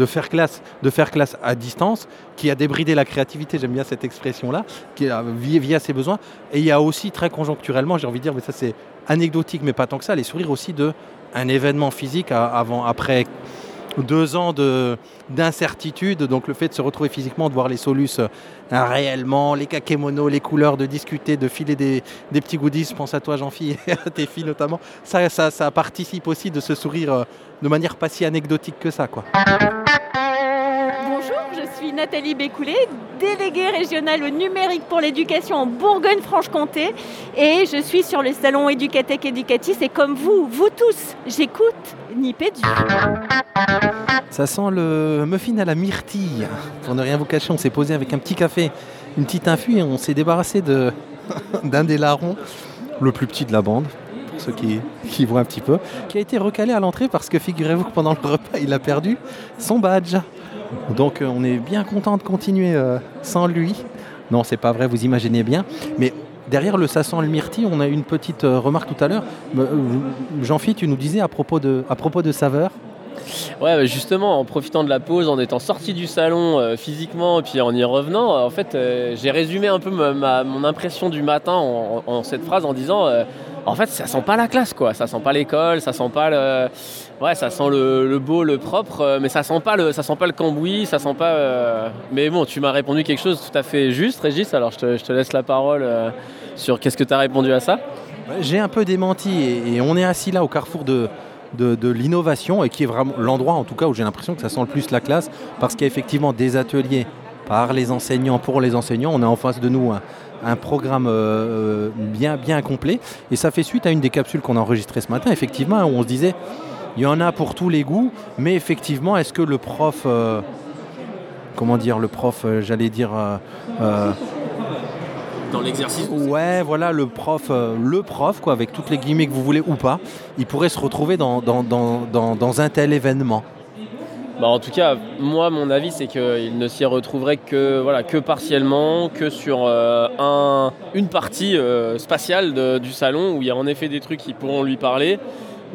S1: faire classe, de faire classe à distance, qui a débridé la créativité, j'aime bien cette expression-là, qui via, via ses besoins. Et il y a aussi très conjoncturellement, j'ai envie de dire, mais ça c'est anecdotique, mais pas tant que ça, les sourires aussi de un événement physique avant, après deux ans de- d'incertitude, donc le fait de se retrouver physiquement, de voir les solus euh, réellement, les kakémonos, les couleurs, de discuter, de filer des, petits goodies, je pense à toi Jean-Phi et à tes filles notamment, ça, ça, ça participe aussi de ce sourire euh, de manière pas si anecdotique que ça. quoi.
S10: Nathalie Bécoulet, déléguée régionale au numérique pour l'éducation en Bourgogne-Franche-Comté et je suis sur le salon Educatec Educatis et comme vous, vous tous, j'écoute Nipédu.
S1: Ça sent le muffin à la myrtille. Pour ne rien vous cacher, on s'est posé avec un petit café, une petite infu et on s'est débarrassé d'un des larrons, le plus petit de la bande, ceux qui voient un petit peu, qui a été recalé à l'entrée parce que figurez-vous que pendant le repas, il a perdu son badge. Donc euh, on est bien content de continuer euh, sans lui. Non, c'est pas vrai, vous imaginez bien. Mais derrière le sent le myrtille, on a une petite euh, remarque tout à l'heure. Jean-Phi, tu nous disais à propos de, à propos de saveur.
S3: Ouais, bah, justement, en profitant de la pause, en étant sorti du salon physiquement et puis en y revenant, en fait, j'ai résumé un peu ma- mon impression du matin en, cette phrase en disant en fait, ça sent pas la classe, quoi. Ça sent pas l'école, ça sent pas le. Ouais, ça sent le, beau, le propre, euh, mais ça sent pas le, ça sent pas le cambouis, ça sent pas. euh, Mais bon, tu m'as répondu quelque chose tout à fait juste, Régis. Alors je te, laisse la parole euh, sur qu'est-ce que tu as répondu à ça.
S1: J'ai un peu démenti et, on est assis là au carrefour de, l'innovation et qui est vraiment l'endroit en tout cas où j'ai l'impression que ça sent le plus la classe parce qu'il y a effectivement des ateliers par les enseignants, pour les enseignants. On a en face de nous un, un programme euh, bien, bien complet et ça fait suite à une des capsules qu'on a enregistrées ce matin, effectivement, où on se disait il y en a pour tous les goûts, mais effectivement, est-ce que le prof, euh, comment dire, le prof, euh, j'allais dire, euh, euh,
S3: Dans l'exercice.
S1: Ouais, voilà, le prof, euh, le prof, quoi, avec toutes les guillemets que vous voulez ou pas, il pourrait se retrouver dans, dans, dans, dans un tel événement.
S3: Bah, en tout cas, moi, mon avis, c'est qu'il ne s'y retrouverait que, voilà, que partiellement, que sur euh, un, une partie euh, spatiale du salon où il y a en effet des trucs qui pourront lui parler,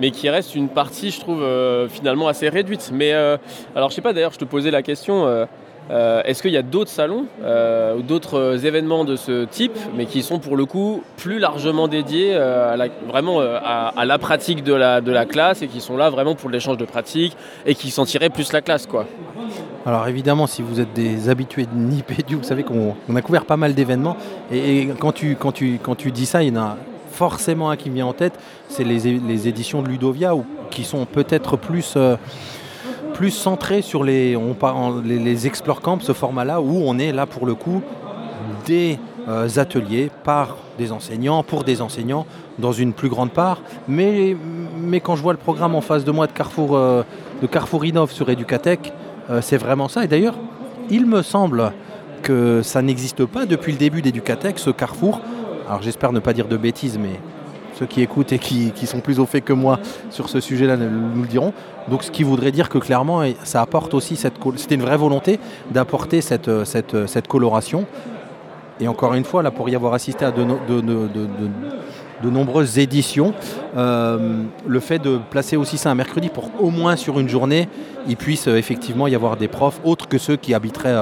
S3: mais qui reste une partie, je trouve, euh, finalement assez réduite. Mais alors, je sais pas, d'ailleurs, je te posais la question. Euh, Est-ce qu'il y a d'autres salons euh, ou d'autres euh, événements de ce type, mais qui sont pour le coup plus largement dédiés à la, vraiment à, la pratique de la, classe et qui sont là vraiment pour l'échange de pratiques et qui sentiraient plus la classe quoi?
S1: Alors évidemment, si vous êtes des habitués de Nipédu, vous savez qu'on on a couvert pas mal d'événements. Et, quand, tu, quand, tu, dis ça, il y en a forcément un qui me vient en tête, c'est les, éditions de Ludovia, qui sont peut-être plus, plus centrées sur les, on, les, les Explore Camp, ce format-là, où on est là pour le coup des euh, ateliers par des enseignants, pour des enseignants, dans une plus grande part. Mais, mais quand je vois le programme en face de moi de Carrefour, euh, de Carrefour Innov sur Educatec, euh, c'est vraiment ça. Et d'ailleurs, il me semble que ça n'existe pas depuis le début d'Educatec, ce carrefour. Alors j'espère ne pas dire de bêtises, mais ceux qui écoutent et qui, qui sont plus au fait que moi sur ce sujet-là nous le diront. Donc ce qui voudrait dire que clairement, ça apporte aussi cette... C'était une vraie volonté d'apporter cette, euh, cette, euh, cette coloration. Et encore une fois, là, pour y avoir assisté à de, no- de- de- de- de- de nombreuses éditions. Euh, le fait de placer aussi ça un mercredi pour au moins sur une journée, il puisse effectivement y avoir des profs autres que ceux qui habiteraient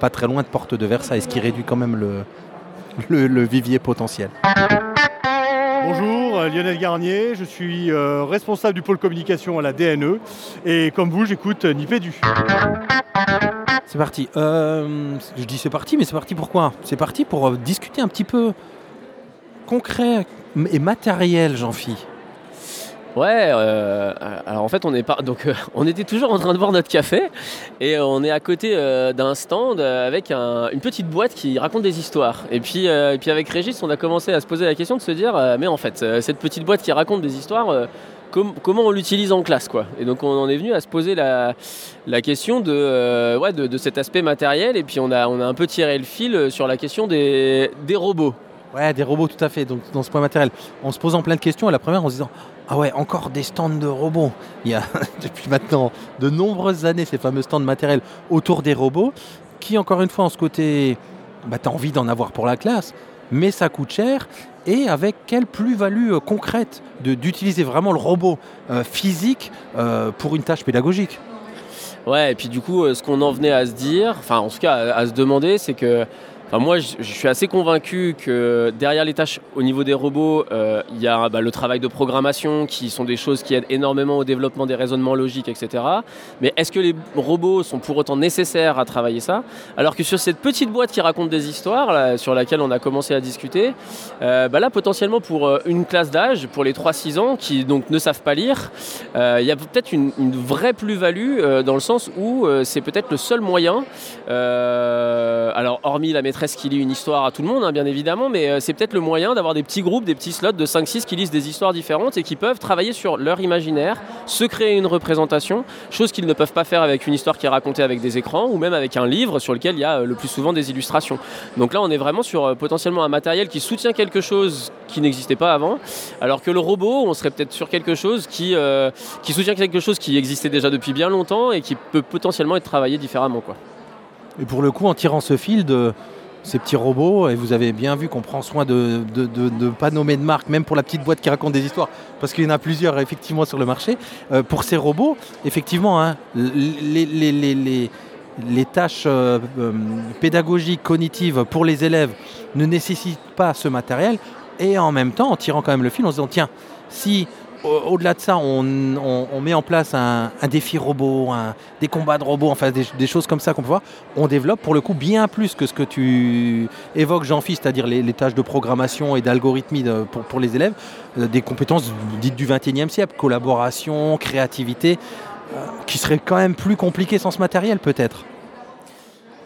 S1: pas très loin de Porte de Versailles, ce qui réduit quand même le, le- le vivier potentiel.
S11: Bonjour, euh, Lionel Garnier, je suis euh, responsable du pôle communication à la DNE et comme vous, j'écoute euh, Nipédu.
S1: C'est parti. Je dis c'est parti, mais c'est parti pourquoi C'est parti pour discuter un petit peu concret et matériel, Jean-Phi.
S3: Ouais, euh, alors en fait on est pas donc euh, on était toujours en train de boire notre café et euh, on est à côté euh, d'un stand euh, avec un- une petite boîte qui raconte des histoires. Et puis euh, et puis avec Régis, on a commencé à se poser la question de se dire euh, mais en fait euh, cette petite boîte qui raconte des histoires euh, com- comment on l'utilise en classe quoi? Et donc on en est venu à se poser la, question de, euh, ouais, de, cet aspect matériel et puis on a on a un peu tiré le fil sur la question des robots.
S1: Ouais, des robots, tout à fait. Donc, dans ce point matériel, en se posant plein de questions, à la première, en se disant Ah ouais, encore des stands de robots. Il y a depuis maintenant de nombreuses années ces fameux stands matériels autour des robots, qui, encore une fois, en ce côté, bah, tu as envie d'en avoir pour la classe, mais ça coûte cher. Et avec quelle plus-value euh, concrète d'utiliser vraiment le robot euh, physique euh, pour une tâche pédagogique?
S3: Ouais, et puis du coup, ce qu'on en venait à se dire, enfin en tout cas à se demander, c'est que enfin, moi je, suis assez convaincu que derrière les tâches au niveau des robots, euh, il y a bah, le travail de programmation qui sont des choses qui aident énormément au développement des raisonnements logiques, etc. Mais est-ce que les robots sont pour autant nécessaires à travailler ça? Alors que sur cette petite boîte qui raconte des histoires, sur laquelle on a commencé à discuter, euh, bah là potentiellement pour euh, une classe d'âge, pour les 3-6 ans qui donc ne savent pas lire, il y a peut-être une, une vraie plus-value dans le sens où c'est peut-être le seul moyen, alors hormis la maîtresse qui lit une histoire à tout le monde hein, bien évidemment, mais euh, c'est peut-être le moyen d'avoir des petits groupes, des petits slots de 5-6 qui lisent des histoires différentes et qui peuvent travailler sur leur imaginaire, se créer une représentation, chose qu'ils ne peuvent pas faire avec une histoire qui est racontée avec des écrans ou même avec un livre sur lequel il y a euh, le plus souvent des illustrations. Donc là on est vraiment sur euh, potentiellement un matériel qui soutient quelque chose qui n'existait pas avant, alors que le robot on serait peut-être sur quelque chose qui, qui soutient quelque chose qui existait déjà depuis bien longtemps et qui peut potentiellement être travaillé différemment. Quoi.
S1: Et pour le coup, en tirant ce fil de ces petits robots, et vous avez bien vu qu'on prend soin de ne pas nommer de marque, même pour la petite boîte qui raconte des histoires, parce qu'il y en a plusieurs effectivement sur le marché. Euh, pour ces robots, effectivement, hein, les, tâches euh, euh, pédagogiques, cognitives pour les élèves ne nécessitent pas ce matériel. Et en même temps, en tirant quand même le fil, on se dit, tiens, si au-delà de ça, on, met en place un, défi robot, des combats de robots, enfin des, choses comme ça qu'on peut voir. On développe pour le coup bien plus que ce que tu évoques, Jean-Philippe, c'est-à-dire les, tâches de programmation et d'algorithmie pour, les élèves, euh, des compétences dites du 21e siècle, collaboration, créativité, euh, qui seraient quand même plus compliquées sans ce matériel peut-être.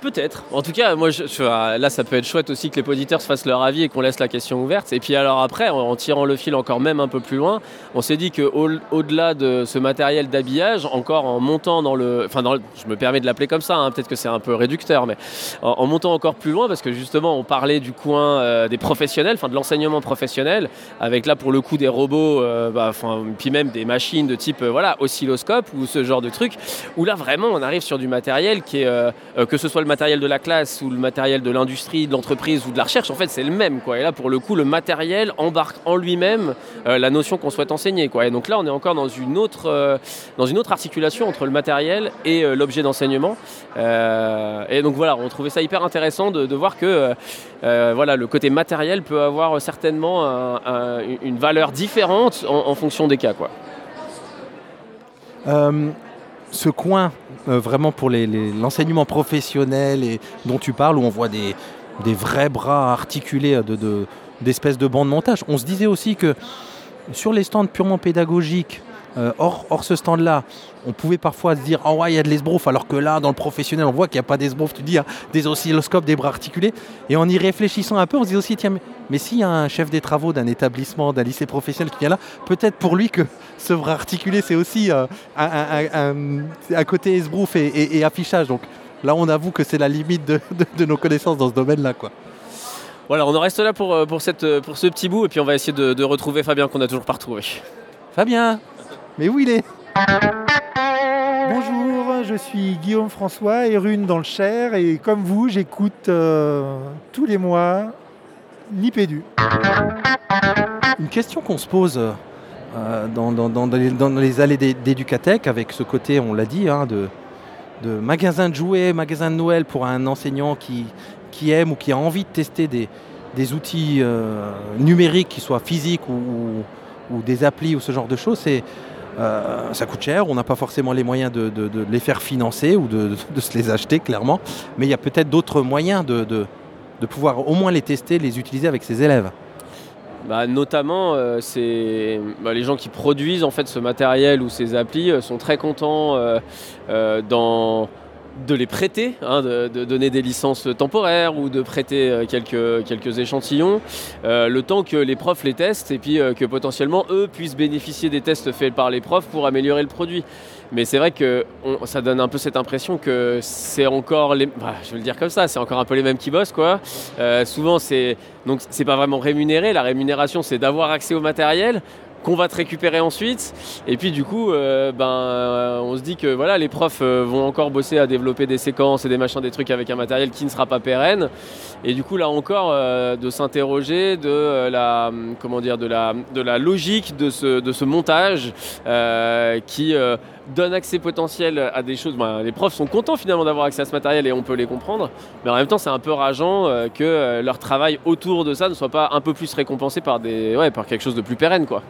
S3: Peut-être. En tout cas, moi, euh, là, ça peut être chouette aussi que les auditeurs se fassent leur avis et qu'on laisse la question ouverte. Et puis alors après, en, tirant le fil encore même un peu plus loin, on s'est dit que au- au-delà de ce matériel d'habillage, encore en montant dans le, enfin, je me permets de l'appeler comme ça. hein, Peut-être que c'est un peu réducteur, mais en, montant encore plus loin, parce que justement, on parlait du coin euh, des professionnels, enfin de l'enseignement professionnel, avec là pour le coup des robots, euh, bah, puis même des machines de type, euh, voilà, oscilloscope ou ce genre de truc, où là vraiment, on arrive sur du matériel qui est, que ce soit matériel de la classe ou le matériel de l'industrie, de l'entreprise ou de la recherche, en fait, c'est le même. Quoi. Et là, pour le coup, le matériel embarque en lui-même euh, la notion qu'on souhaite enseigner. Quoi. Et donc là, on est encore dans une autre, euh, dans une autre articulation entre le matériel et euh, l'objet d'enseignement. Et donc voilà, on trouvait ça hyper intéressant de, voir que voilà, le côté matériel peut avoir certainement un- un- une valeur différente en, en fonction des cas. Quoi.
S1: Euh, ce coin, euh, vraiment pour l'enseignement professionnel et dont tu parles, où on voit des, vrais bras articulés de- de- d'espèces de, bancs de montage, on se disait aussi que sur les stands purement pédagogiques, euh, hors, hors ce stand-là, on pouvait parfois se dire Ah ouais, il y a de l'esbrouf, alors que là, dans le professionnel, on voit qu'il n'y a pas d'esbrouf, tu dis, il y a des oscilloscopes, des bras articulés. Et en y réfléchissant un peu, on se dit aussi Tiens, mais, mais s'il y a un chef des travaux d'un établissement, d'un lycée professionnel qui vient là, peut-être pour lui que ce bras articulé, c'est aussi euh, un, un- un- un- un côté esbrouf et, et- et affichage. Donc là, on avoue que c'est la limite de, de- de nos connaissances dans ce domaine-là. quoi.
S3: Voilà, on en reste là pour, euh, pour, cette, euh, pour ce petit bout et puis on va essayer de, de retrouver Fabien qu'on n'a toujours pas retrouvé.
S1: Fabien Mais où il est
S12: Bonjour, je suis Guillaume François, Érune dans le Cher, et comme vous, j'écoute euh, tous les mois Nipédu.
S1: Une question qu'on se pose euh, dans, les, allées d'é- d'Educatech, avec ce côté, on l'a dit, hein, de, magasin de jouets, magasin de Noël pour un enseignant qui, aime ou qui a envie de tester des, outils euh, numériques, qui soient physiques ou, ou- ou des applis ou ce genre de choses, c'est, euh, ça coûte cher, on n'a pas forcément les moyens de, les faire financer ou de, se les acheter clairement, mais il y a peut-être d'autres moyens de, pouvoir au moins les tester, les utiliser avec ses élèves.
S3: Bah, notamment, euh, c'est bah, les gens qui produisent en fait ce matériel ou ces applis euh, sont très contents dans de les prêter, hein, de, donner des licences temporaires ou de prêter euh, quelques, échantillons, euh, le temps que les profs les testent et puis euh, que potentiellement eux puissent bénéficier des tests faits par les profs pour améliorer le produit. Mais c'est vrai que ça donne un peu cette impression que c'est encore les, bah, je vais dire comme ça, c'est encore un peu les mêmes qui bossent quoi. Souvent c'est donc c'est pas vraiment rémunéré. La rémunération c'est d'avoir accès au matériel qu'on va te récupérer ensuite. Et puis du coup, euh, ben, euh, on se dit que voilà, les profs euh, vont encore bosser à développer des séquences et des machins, des trucs avec un matériel qui ne sera pas pérenne. Et du coup, là encore, de s'interroger de la, comment dire, de la, de la logique de ce, de ce montage qui donne accès potentiel à des choses. Ben, les profs sont contents finalement d'avoir accès à ce matériel et on peut les comprendre. Mais en même temps, c'est un peu rageant que leur travail autour de ça ne soit pas un peu plus récompensé par, des, ouais, par quelque chose de plus pérenne, quoi.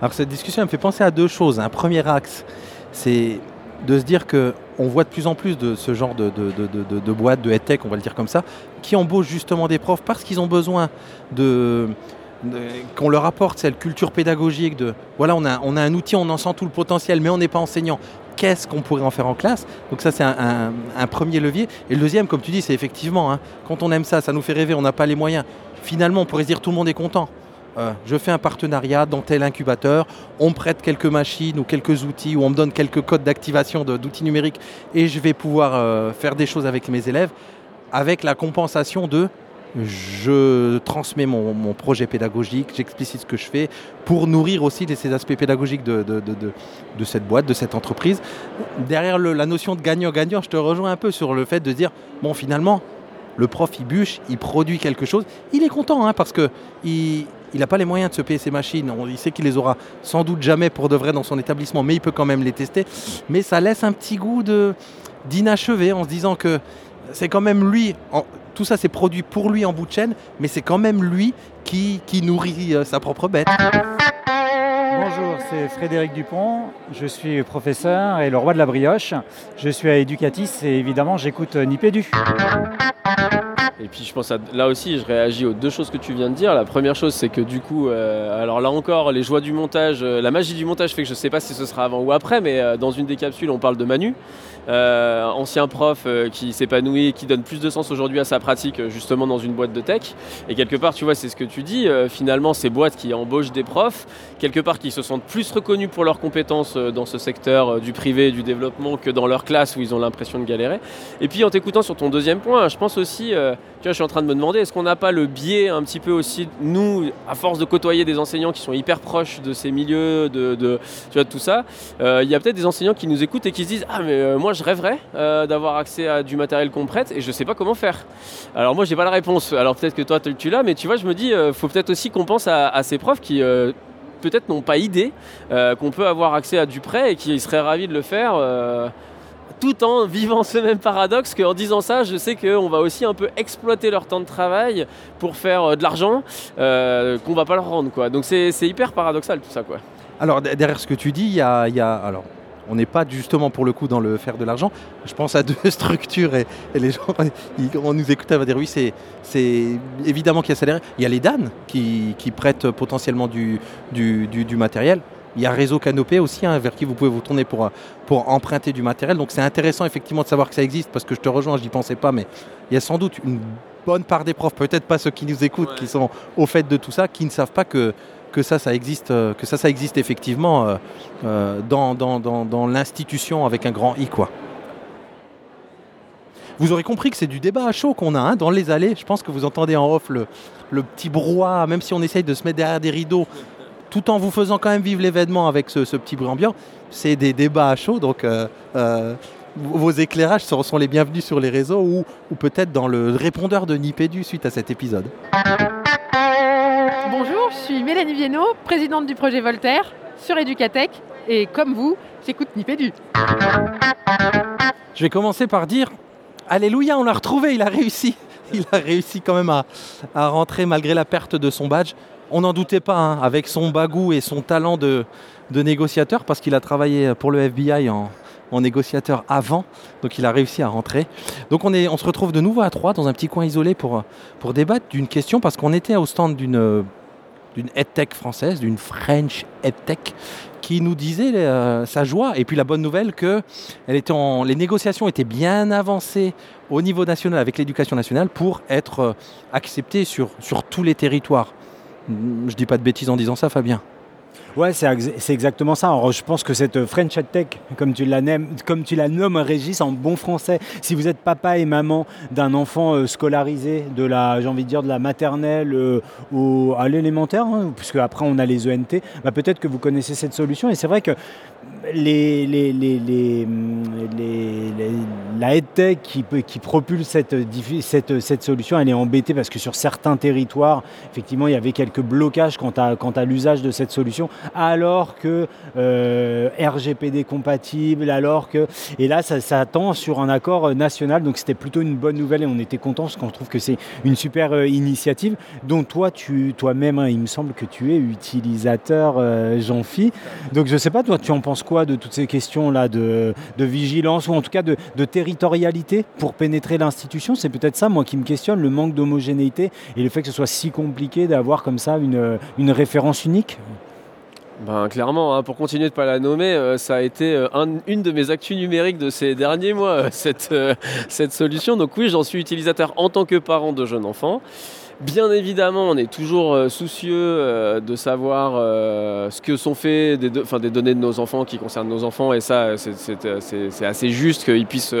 S1: Alors cette discussion elle me fait penser à deux choses. Un premier axe, c'est de se dire que on voit de plus en plus de ce genre de, de, de- de- boîtes, de tech, on va le dire comme ça, qui embauchent justement des profs parce qu'ils ont besoin de, qu'on leur apporte cette culture pédagogique de voilà on a, on a un outil, on en sent tout le potentiel, mais on n'est pas enseignant. Qu'est-ce qu'on pourrait en faire en classe? Donc ça c'est un premier levier. Et le deuxième, comme tu dis, c'est effectivement, hein, quand on aime ça, ça nous fait rêver, on n'a pas les moyens. Finalement, on pourrait se dire tout le monde est content. Euh, je fais un partenariat dans tel incubateur, on prête quelques machines ou quelques outils, ou on me donne quelques codes d'activation d'outils numériques, et je vais pouvoir euh, faire des choses avec mes élèves, avec la compensation de je transmets mon, projet pédagogique, j'explicite ce que je fais, pour nourrir aussi ces aspects pédagogiques de, cette boîte, de cette entreprise. Derrière la notion de gagnant-gagnant, je te rejoins un peu sur le fait de dire, bon finalement, le prof il bûche, il produit quelque chose, il est content hein, parce que il n'a pas les moyens de se payer ses machines, On- il sait qu'il les aura sans doute jamais pour de vrai dans son établissement, mais il peut quand même les tester. Mais ça laisse un petit goût d'inachevé en se disant que c'est quand même lui, tout ça c'est produit pour lui en bout de chaîne, mais c'est quand même lui qui, qui nourrit euh, sa propre bête.
S13: Bonjour, c'est Frédéric Dupont, je suis professeur et le roi de la brioche. Je suis à Educatis et évidemment j'écoute Nipédu.
S3: Et puis je pense à là aussi, je réagis aux deux choses que tu viens de dire. La première chose, c'est que du coup, euh, alors là encore, les joies du montage, euh, la magie du montage fait que je sais pas si ce sera avant ou après, mais euh, dans une des capsules, on parle de Manu, euh, ancien prof euh, qui s'épanouit, qui donne plus de sens aujourd'hui à sa pratique, euh, justement dans une boîte de tech. Et quelque part, tu vois, c'est ce que tu dis. euh, finalement, ces boîtes qui embauchent des profs, quelque part, qui se sentent plus reconnus pour leurs compétences dans ce secteur du privé du développement que dans leur classe où ils ont l'impression de galérer. Et puis en t'écoutant sur ton deuxième point, je pense aussi, je suis en train de me demander, est-ce qu'on n'a pas le biais un petit peu aussi, nous, à force de côtoyer des enseignants qui sont hyper proches de ces milieux, de, tu vois, tout ça, euh, il y a peut-être des enseignants qui nous écoutent et qui se disent, ah mais euh, moi je rêverais euh, d'avoir accès à du matériel qu'on prête et je sais pas comment faire. Alors moi j'ai pas la réponse, alors peut-être que toi tu l'as, mais tu vois, je me dis, euh, faut peut-être aussi qu'on pense à, ces profs qui... peut-être n'ont pas idée qu'on peut avoir accès à du prêt et qui seraient ravis de le faire tout en vivant ce même paradoxe qu'en disant ça, je sais qu'on va aussi un peu exploiter leur temps de travail pour faire euh, de l'argent euh, qu'on va pas leur rendre. Quoi. Donc c'est hyper paradoxal tout ça. Quoi.
S1: Alors de- derrière ce que tu dis, il on n'est pas justement pour le coup dans le faire de l'argent. Je pense à deux structures et, les gens, ils- on nous écoute, on va dire oui, c'est, évidemment qu'il y a derrière. Il y a les DAN qui, prêtent potentiellement du matériel. Il y a Réseau Canopé aussi, hein, vers qui vous pouvez vous tourner pour, pour emprunter du matériel. Donc c'est intéressant effectivement de savoir que ça existe parce que je te rejoins, je n'y pensais pas, mais il y a sans doute une bonne part des profs, peut-être pas ceux qui nous écoutent, qui sont au fait de tout ça, qui ne savent pas que, que ça, ça existe, euh, que ça, ça existe effectivement euh, euh, dans, dans, dans- dans l'institution avec un grand I, quoi. Vous aurez compris que c'est du débat à chaud qu'on a hein, dans les allées. Je pense que vous entendez en off le, le petit brouhaha, même si on essaye de se mettre derrière des rideaux, tout en vous faisant quand même vivre l'événement avec ce, ce petit bruit ambiant. C'est des débats à chaud, donc euh, euh, vos éclairages sont, sont les bienvenus sur les réseaux ou, ou peut-être dans le répondeur de Nipédu suite à cet épisode.
S14: Bonjour, suis Mélanie Viennot, présidente du projet Voltaire sur Educatech. Et comme vous, j'écoute Nipédu.
S1: Je vais commencer par dire Alléluia, on l'a retrouvé, il a réussi. Il a réussi quand même à, à rentrer malgré la perte de son badge. On n'en doutait pas, hein, avec son bagou et son talent de, négociateur, parce qu'il a travaillé pour le FBI en, négociateur avant, donc il a réussi à rentrer. Donc on, se retrouve de nouveau à trois dans un petit coin isolé pour, débattre d'une question, parce qu'on était au stand d'une d'une EdTech française, d'une French EdTech, qui nous disait euh, sa joie et puis la bonne nouvelle que les négociations étaient bien avancées au niveau national avec l'éducation nationale pour être euh, acceptées sur tous les territoires. Je dis pas de bêtises en disant ça, Fabien.
S2: Ouais, c'est ex- c'est exactement ça. Je pense que cette French Tech, comme tu la, nommes, comme tu la nommes, Régis, en bon français, si vous êtes papa et maman d'un enfant euh, scolarisé de la, j'ai envie de dire, de la maternelle euh, à l'élémentaire, hein, puisque après on a les ENT, bah, peut-être que vous connaissez cette solution. Et c'est vrai que les- la EdTech qui, propulse cette, solution, elle est embêtée parce que sur certains territoires, effectivement, il y avait quelques blocages quant à, l'usage de cette solution, alors que euh, RGPD compatible, alors que... Et là, ça, ça tend sur un accord euh, national, donc c'était plutôt une bonne nouvelle et on était contents parce qu'on trouve que c'est une super euh, initiative dont toi, toi-même, hein, il me semble que tu es utilisateur, euh, Jean-Phi. Donc je sais pas, toi, tu en penses quoi de toutes ces questions-là de, vigilance ou en tout cas de, territorialité pour pénétrer l'institution? C'est peut-être ça, moi, qui me questionne, le manque d'homogénéité et le fait que ce soit si compliqué d'avoir comme ça une, une référence unique
S3: Ben, clairement, hein, pour continuer de pas la nommer, euh, ça a été euh, un- une de mes actus numériques de ces derniers mois, euh, cette, cette solution. Donc oui, j'en suis utilisateur en tant que parent de jeunes enfants. Bien évidemment, on est toujours euh, soucieux euh, de savoir euh, ce que sont faits des, des données de nos enfants qui concernent nos enfants, et ça, c'est- assez juste qu'ils puissent,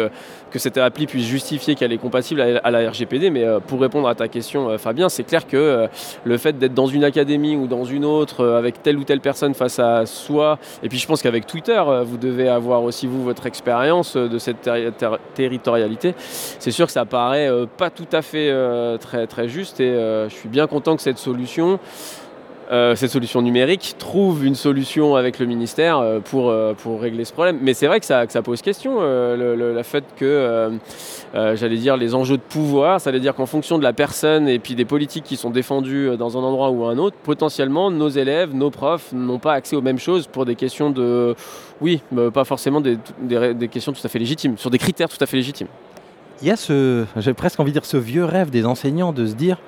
S3: que cette appli puisse justifier qu'elle est compatible à, la RGPD. Mais euh, pour répondre à ta question, euh, Fabien, c'est clair que euh, le fait d'être dans une académie ou dans une autre, avec telle ou telle personne face à soi, et puis je pense qu'avec Twitter, vous devez avoir aussi vous votre expérience de cette terri- ter- territorialité. C'est sûr que ça paraît pas tout à fait très, très juste, et je suis bien content que cette solution. Euh, cette solution numérique trouve une solution avec le ministère euh, pour, euh, pour régler ce problème. Mais c'est vrai que ça, que ça pose question, euh, le, fait que, j'allais dire, les enjeux de pouvoir, ça veut dire qu'en fonction de la personne et puis des politiques qui sont défendues dans un endroit ou un autre, potentiellement, nos élèves, nos profs n'ont pas accès aux mêmes choses pour des questions de... Oui, mais pas forcément des, des, des questions tout à fait légitimes, sur des critères tout à fait légitimes.
S1: Il y a ce, j'ai presque envie de dire ce vieux rêve des enseignants de se dire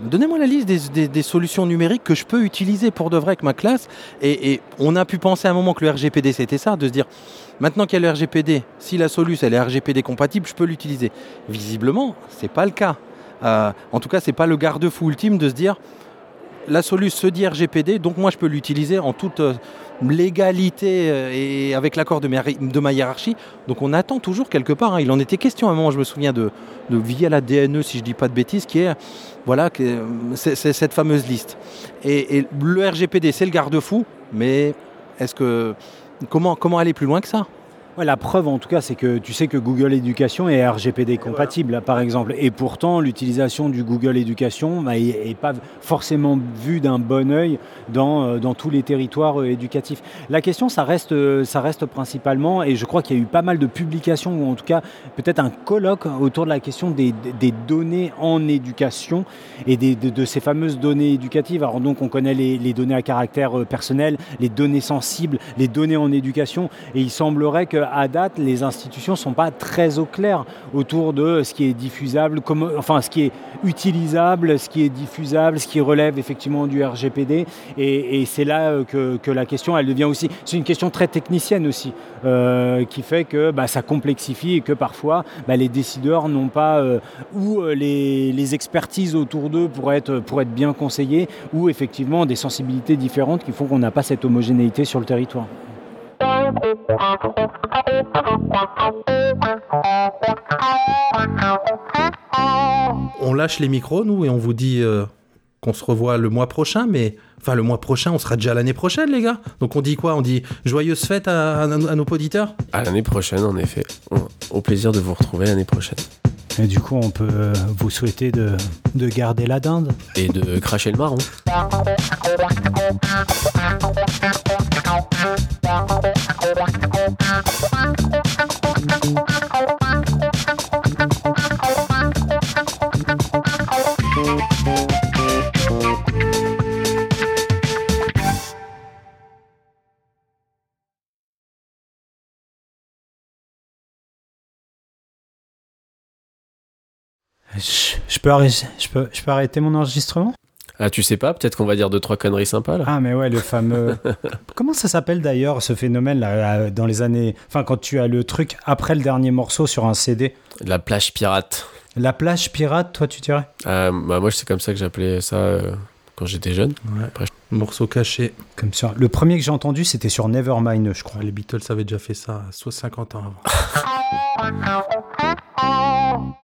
S1: Donnez-moi la liste des, solutions numériques que je peux utiliser pour de vrai avec ma classe. Et, on a pu penser à un moment que le RGPD c'était ça, de se dire maintenant qu'il y a le RGPD, si la solution elle est RGPD compatible, je peux l'utiliser. Visiblement, c'est pas le cas. Euh, en tout cas, c'est pas le garde-fou ultime de se dire la solution se dit RGPD, donc moi je peux l'utiliser en toute euh, légalité euh, et avec l'accord de, ma- hiérarchie. Donc on attend toujours quelque part. hein. Il en était question à un moment, je me souviens de, via la DNE, si je dis pas de bêtises, qui est voilà, euh, cette fameuse liste. Et, le RGPD, c'est le garde-fou, mais est-ce que comment aller plus loin que ça?
S2: Ouais, la preuve, en tout cas, c'est que tu sais que Google Éducation est RGPD compatible, par exemple. Et pourtant, l'utilisation du Google Éducation n'est pas forcément vue d'un bon œil dans, euh, dans tous les territoires euh, éducatifs. La question, ça reste, euh, ça reste principalement, et je crois qu'il y a eu pas mal de publications, ou en tout cas peut-être un colloque autour de la question des, des données en éducation et des- de, de ces fameuses données éducatives. Alors donc, on connaît les, les données à caractère personnel, les données sensibles, les données en éducation, et il semblerait qu'à date, les institutions ne sont pas très au clair autour de ce qui est diffusable, enfin ce qui est utilisable, ce qui est diffusable, ce qui relève effectivement du RGPD. Et, c'est là euh, que, la question, elle devient aussi, c'est une question très technicienne aussi, euh, qui fait que bah, ça complexifie et que parfois bah, les décideurs n'ont pas, euh, ou les, les expertises autour d'eux pour être, pour être bien conseillés, ou effectivement des sensibilités différentes qui font qu'on n'a pas cette homogénéité sur le territoire.
S1: On lâche les micros, nous, et on vous dit euh, qu'on se revoit le mois prochain, mais enfin le mois prochain, on sera déjà l'année prochaine, les gars. Donc on dit quoi? On dit joyeuse fête à, à- à nos auditeurs?
S3: À l'année prochaine, en effet. Au plaisir de vous retrouver l'année prochaine.
S2: Et du coup, on peut euh, vous souhaiter de, de garder la dinde.
S3: Et de cracher le marron.
S2: Je, peux, je peux arrêter mon enregistrement?
S3: Ah, tu sais pas, peut-être qu'on va dire deux, trois conneries sympas là.
S2: Ah, mais ouais, le fameux. Comment ça s'appelle d'ailleurs ce phénomène là, dans les années. Enfin, quand tu as le truc après le dernier morceau sur un CD
S3: La plage pirate.
S2: La plage pirate, toi, tu dirais?
S3: Ah, bah, moi, c'est comme ça que j'appelais ça euh, quand j'étais jeune.
S1: Ouais.
S3: Après,
S1: Morceau caché.
S2: Comme ça. Le premier que j'ai entendu, c'était sur Nevermind, je crois.
S1: Les Beatles avaient déjà fait ça soit 50 ans avant.